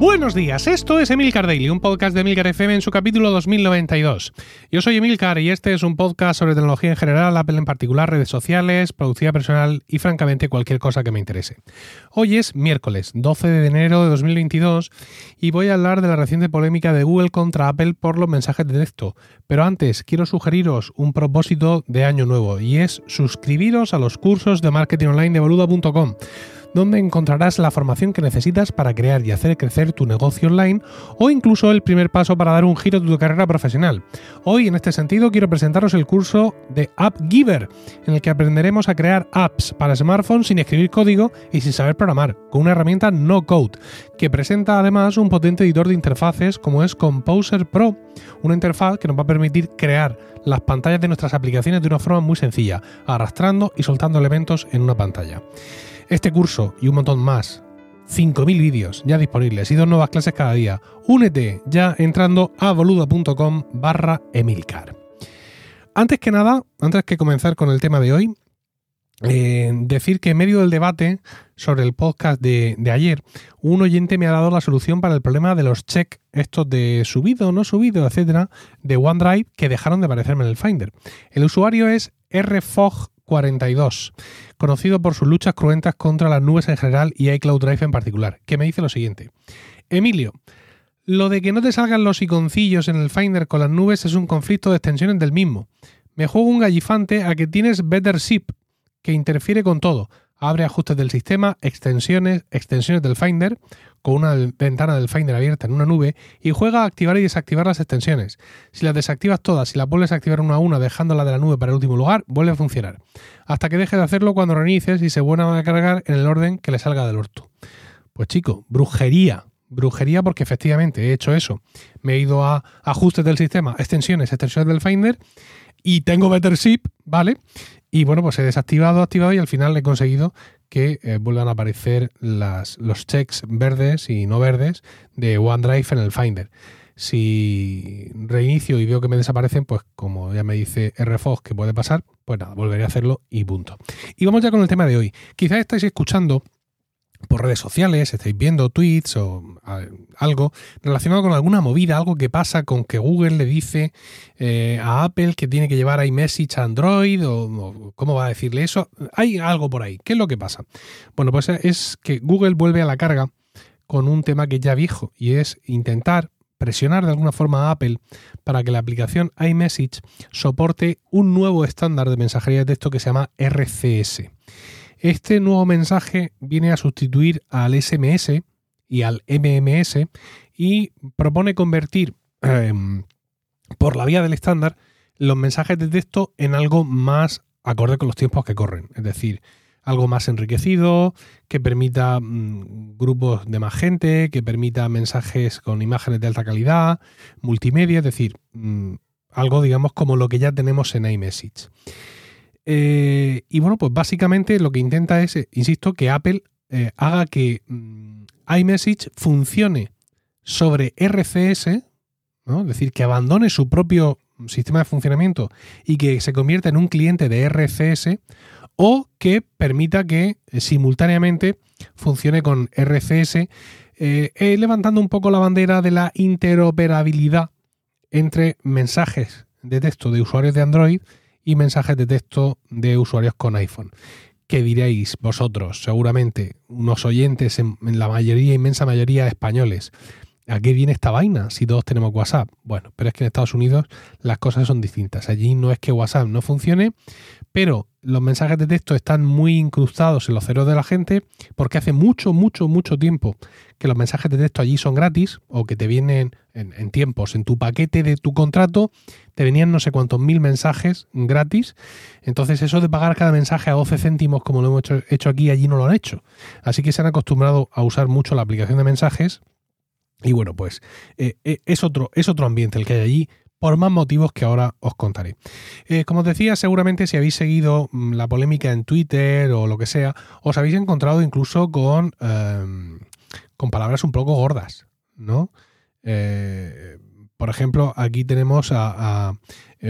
Buenos días, esto es Emilcar Daily, un podcast de Emilcar FM en su capítulo 2092. Yo soy Emilcar y este es un podcast sobre tecnología en general, Apple en particular, redes sociales, productividad personal y francamente cualquier cosa que me interese. Hoy es miércoles 12 de enero de 2022 y voy a hablar de la reciente polémica de Google contra Apple por los mensajes de texto. Pero antes quiero sugeriros un propósito de año nuevo y es suscribiros a los cursos de marketing online de boluda.com donde encontrarás la formación que necesitas para crear y hacer crecer tu negocio online o incluso el primer paso para dar un giro a tu carrera profesional. Hoy, en este sentido, quiero presentaros el curso de AppGiver, en el que aprenderemos a crear apps para smartphones sin escribir código y sin saber programar, con una herramienta no code, que presenta además un potente editor de interfaces como es Composer Pro, una interfaz que nos va a permitir crear las pantallas de nuestras aplicaciones de una forma muy sencilla, arrastrando y soltando elementos en una pantalla. Este curso y un montón más, 5.000 vídeos ya disponibles y dos nuevas clases cada día. Únete ya entrando a boluda.com barra emilcar. Antes que nada, antes que comenzar con el tema de hoy, eh, decir que en medio del debate sobre el podcast de, de, ayer, un oyente me ha dado la solución para el problema de los check, estos de subido, no subido, etcétera, de OneDrive que dejaron de aparecerme en el Finder. El usuario es rfog 42, conocido por sus luchas cruentas contra las nubes en general y iCloud Drive en particular, que me dice lo siguiente. Emilio, lo de que no te salgan los iconcillos en el Finder con las nubes es un conflicto de extensiones del mismo. Me juego un gallifante a que tienes Better Zip, que interfiere con todo, abre ajustes del sistema, extensiones, extensiones del Finder, con una ventana del Finder abierta en una nube, y juega a activar y desactivar las extensiones. Si las desactivas todas y las vuelves a activar una a una dejándola de la nube para el último lugar, vuelve a funcionar. Hasta que deje de hacerlo cuando reinicies y se vuelva a cargar en el orden que le salga del orto. Pues chico, brujería. Brujería porque efectivamente he hecho eso. Me he ido a ajustes del sistema, extensiones, extensiones del Finder y tengo Better Zip, ¿vale? Y bueno, pues he desactivado, activado y al final he conseguido que eh, vuelvan a aparecer las, los checks verdes y no verdes de OneDrive en el Finder. Si reinicio y veo que me desaparecen, pues como ya me dice RFOG que puede pasar, pues nada, volveré a hacerlo y punto. Y vamos ya con el tema de hoy. Quizás estáis escuchando por redes sociales, estáis viendo tweets o algo relacionado con alguna movida, algo que pasa con que Google le dice eh, a Apple que tiene que llevar iMessage a Android o, cómo va a decirle eso. Hay algo por ahí. ¿Qué es lo que pasa? Bueno, pues es que Google vuelve a la carga con un tema que ya viejo y es intentar presionar de alguna forma a Apple para que la aplicación iMessage soporte un nuevo estándar de mensajería de texto que se llama RCS. Este nuevo mensaje viene a sustituir al SMS y al MMS y propone convertir em, por la vía del estándar los mensajes de texto en algo más acorde con los tiempos que corren. Es decir, algo más enriquecido, que permita mm, grupos de más gente, que permita mensajes con imágenes de alta calidad, multimedia, es decir, mm, algo digamos como lo que ya tenemos en iMessage. Eh, y bueno, pues básicamente lo que intenta es, eh, insisto, que Apple eh, haga que mm, iMessage funcione sobre RCS, es decir, que abandone su propio sistema de funcionamiento y que se convierta en un cliente de RCS o que permita que simultáneamente funcione con RCS, levantando un poco la bandera de la interoperabilidad entre mensajes de texto de usuarios de Android y mensajes de texto de usuarios con iPhone. ¿Qué diréis vosotros? Seguramente unos oyentes, en, la mayoría, inmensa mayoría españoles. ¿A qué viene esta vaina si todos tenemos WhatsApp? Bueno, pero es que en Estados Unidos las cosas son distintas. Allí no es que WhatsApp no funcione, pero los mensajes de texto están muy incrustados en los ceros de la gente porque hace mucho, mucho, mucho tiempo que los mensajes de texto allí son gratis o que te vienen en, tiempos, en tu paquete de tu contrato, te venían no sé cuántos mil mensajes gratis. Entonces eso de pagar cada mensaje a 12 céntimos como lo hemos hecho, aquí, allí no lo han hecho. Así que se han acostumbrado a usar mucho la aplicación de mensajes. Y bueno, pues eh, eh, es, otro, es otro ambiente el que hay allí por más motivos que ahora os contaré. Eh, como os decía, seguramente si habéis seguido mm, la polémica en Twitter o lo que sea, os habéis encontrado incluso con, em, con palabras un poco gordas, ¿no? Por ejemplo, aquí tenemos a,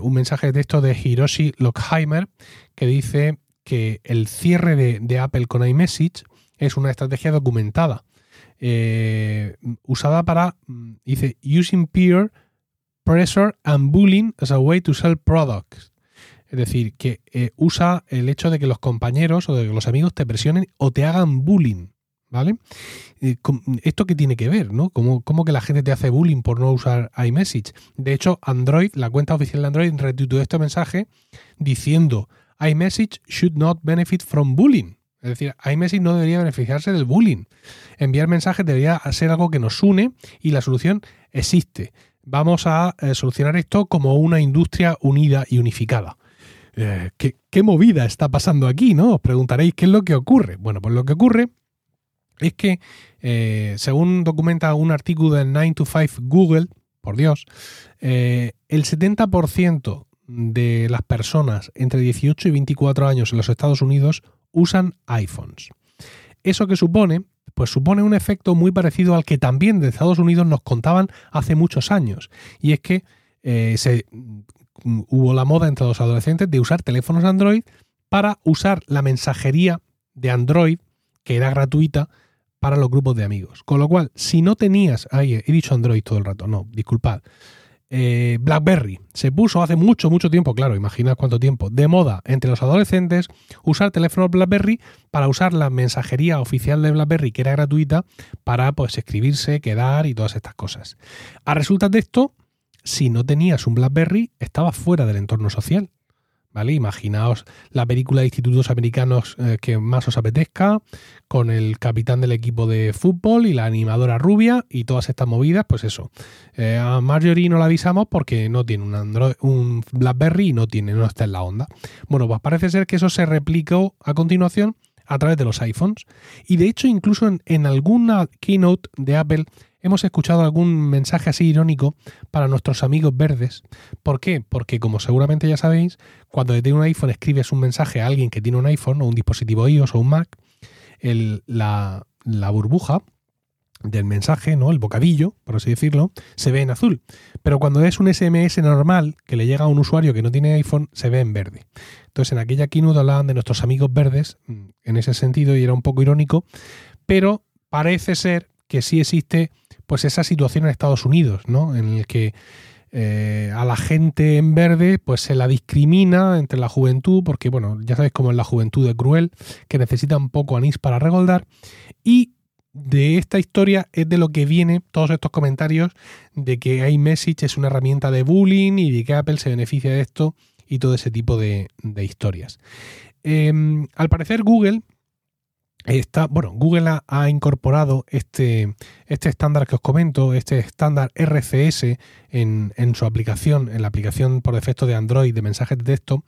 un mensaje de texto de Hiroshi Lockheimer que dice que el cierre de Apple con iMessage es una estrategia documentada eh, usada para, mm, dice, using peer pressure and bullying as a way to sell products. Es decir, que eh, usa el hecho de que los compañeros o de que los amigos te presionen o te hagan bullying. ¿Vale? ¿Esto qué tiene que ver? ¿no? ¿Cómo, que la gente te hace bullying por no usar iMessage? De hecho, Android, la cuenta oficial de Android, retuiteó este mensaje diciendo iMessage should not benefit from bullying. Es decir, iMessage no debería beneficiarse del bullying. Enviar mensajes debería ser algo que nos une y la solución existe. Vamos a eh, solucionar esto como una industria unida y unificada. Eh, ¿qué, ¿qué, movida está pasando aquí? ¿no? Os preguntaréis qué es lo que ocurre. Bueno, pues lo que ocurre es que, eh, según documenta un artículo del 9 to 5 Google, por Dios, eh, el 70% de las personas entre 18 y 24 años en los Estados Unidos usan iPhones. ¿Eso que supone? Pues supone un efecto muy parecido al que también de Estados Unidos nos contaban hace muchos años. Y es que eh, se, mm, hubo la moda entre los adolescentes de usar teléfonos Android para usar la mensajería de Android, que era gratuita, para los grupos de amigos. Con lo cual, si no tenías, ay, he dicho Android todo el rato, no, disculpad. Eh, BlackBerry se puso hace mucho, mucho tiempo, claro, imaginad cuánto tiempo, de moda entre los adolescentes usar teléfonos BlackBerry para usar la mensajería oficial de BlackBerry, que era gratuita, para pues escribirse, quedar y todas estas cosas. A resultas de esto, si no tenías un BlackBerry, estabas fuera del entorno social. ¿Vale? Imaginaos la película de institutos americanos eh, que más os apetezca, con el capitán del equipo de fútbol y la animadora rubia y todas estas movidas, pues eso. Eh, a Marjorie no la avisamos porque no tiene un, Android, un BlackBerry y no tiene, no está en la onda. Bueno, pues parece ser que eso se replicó a continuación a través de los iPhones. Y de hecho, incluso en, en alguna keynote de Apple hemos escuchado algún mensaje así irónico para nuestros amigos verdes. ¿Por qué? Porque como seguramente ya sabéis, cuando tiene un iPhone escribes un mensaje a alguien que tiene un iPhone o un dispositivo iOS o un Mac, la, la burbuja del mensaje, ¿no? El bocadillo, por así decirlo, se ve en azul. Pero cuando es un SMS normal que le llega a un usuario que no tiene iPhone, se ve en verde. Entonces, en aquella keynote hablaban de nuestros amigos verdes mm, en ese sentido y era un poco irónico, pero parece ser que sí existe pues esa situación en Estados Unidos, ¿no? En el que eh, a la gente en verde pues se la discrimina entre la juventud, porque bueno, ya sabéis cómo es la juventud de cruel, que necesita un poco anís para regoldar. Y de esta historia es de lo que viene todos estos comentarios de que iMessage es una herramienta de bullying y de que Apple se beneficia de esto y todo ese tipo de, historias. Em, al parecer Google Bueno, Google ha, incorporado este, este, estándar que os comento, este estándar RCS en, su aplicación, en la aplicación por defecto de Android de mensajes de texto,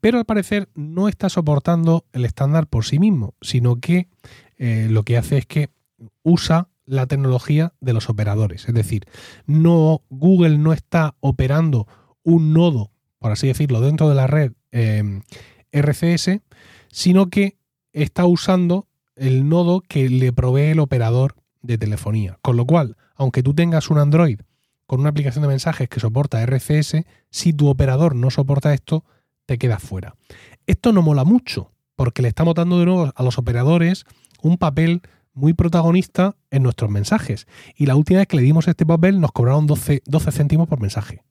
pero al parecer no está soportando el estándar por sí mismo, sino que eh, lo que hace es que usa la tecnología de los operadores. Es decir, no, Google no está operando un nodo, por así decirlo, dentro de la red eh, RCS, sino que está usando el nodo que le provee el operador de telefonía. Con lo cual, aunque tú tengas un Android con una aplicación de mensajes que soporta RCS, si tu operador no soporta esto, te quedas fuera. Esto no mola mucho, porque le estamos dando de nuevo a los operadores un papel muy protagonista en nuestros mensajes. Y la última vez que le dimos este papel nos cobraron 12, 12 céntimos por mensaje.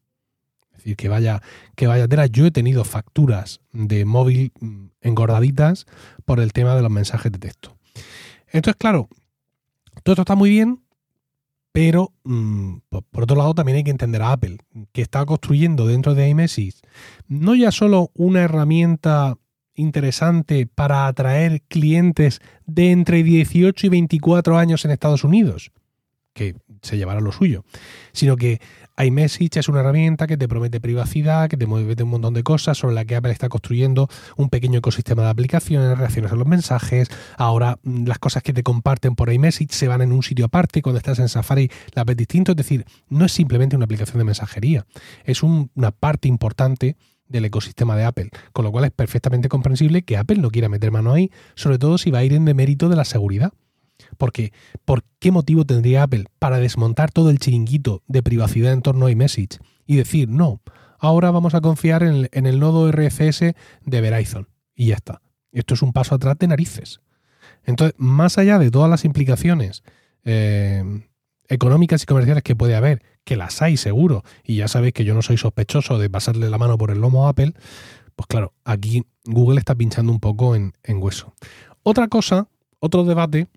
Decir, que vaya, que vaya tela. Yo he tenido facturas de móvil mm, engordaditas por el tema de los mensajes de texto. Entonces, claro, todo esto está muy bien, pero mm, por otro lado también hay que entender a Apple, que está construyendo dentro de iMessage no ya solo una herramienta interesante para atraer clientes de entre 18 y 24 años en Estados Unidos, que se llevará lo suyo, sino que iMessage es una herramienta que te promete privacidad, que te mueve un montón de cosas sobre la que Apple está construyendo un pequeño ecosistema de aplicaciones, reacciones a los mensajes. Ahora mm, las cosas que te comparten por iMessage se van en un sitio aparte. Cuando estás en Safari la ves distinto. Es decir, no es simplemente una aplicación de mensajería, es una parte importante del ecosistema de Apple, con lo cual es perfectamente comprensible que Apple no quiera meter mano ahí, sobre todo si va a ir en demérito de la seguridad. Porque, ¿por qué motivo tendría Apple para desmontar todo el chiringuito de privacidad en torno a iMessage y decir, no, ahora vamos a confiar en el, nodo RFS de Verizon? Y ya está. Esto es un paso atrás de narices. Entonces, más allá de todas las implicaciones eh, económicas y comerciales que puede haber, que las hay seguro, y ya sabéis que yo no soy sospechoso de pasarle la mano por el lomo a Apple, pues claro, aquí Google está pinchando un poco en, hueso. Otra cosa, otro debate,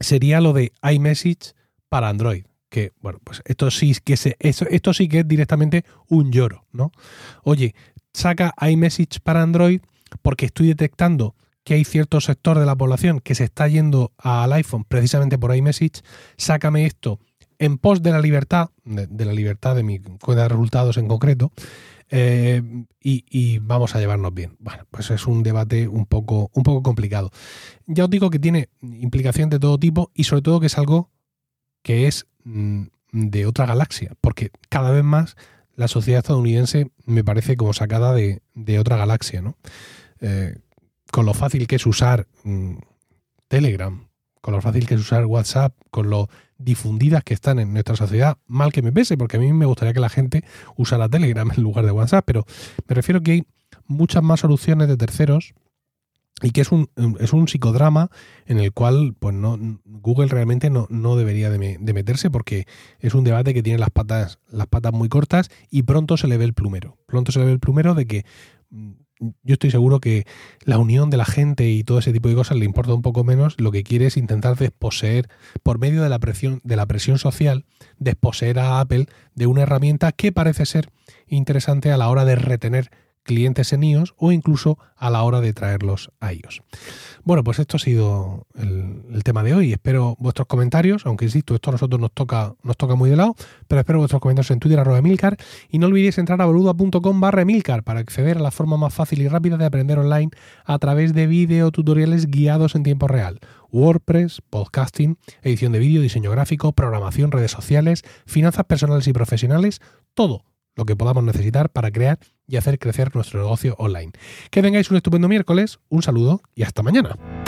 sería lo de iMessage para Android. Que, bueno, pues esto sí que se, esto sí que es directamente un lloro, ¿no? Oye, saca iMessage para Android porque estoy detectando que hay cierto sector de la población que se está yendo al iPhone precisamente por iMessage, sácame esto en pos de la libertad, de, la libertad de mi cuenta de resultados en concreto, eh, y, vamos a llevarnos bien. Bueno, pues es un debate un poco, un poco complicado. Ya os digo que tiene implicación de todo tipo y sobre todo que es algo que es mm, de otra galaxia, porque cada vez más la sociedad estadounidense me parece como sacada de, otra galaxia, ¿no? Eh, con lo fácil que es usar mm, Telegram, con lo fácil que es usar WhatsApp, con lo difundidas que están en nuestra sociedad, mal que me pese, porque a mí me gustaría que la gente usara Telegram en lugar de WhatsApp, pero me refiero que hay muchas más soluciones de terceros y que es un, es un psicodrama en el cual pues no, Google realmente no, no debería de, meterse porque es un debate que tiene las patas, las patas muy cortas y pronto se le ve el plumero. Pronto se le ve el plumero de que yo estoy seguro que la unión de la gente y todo ese tipo de cosas le importa un poco menos. Lo que quiere es intentar desposeer, por medio de la presión, de la presión social, desposeer a Apple de una herramienta que parece ser interesante a la hora de retener clientes en iOS o incluso a la hora de traerlos a iOS. Bueno, pues esto ha sido el, tema de hoy. Espero vuestros comentarios, aunque insisto, esto a nosotros nos toca, nos toca muy de lado, pero espero vuestros comentarios en Twitter, arroba Emilcar, y no olvidéis entrar a boluda.com barra Emilcar para acceder a la forma más fácil y rápida de aprender online a través de video tutoriales guiados en tiempo real. WordPress, podcasting, edición de vídeo, diseño gráfico, programación, redes sociales, finanzas personales y profesionales, todo lo que podamos necesitar para crear y hacer crecer nuestro negocio online. Que tengáis un estupendo miércoles, un saludo y hasta mañana.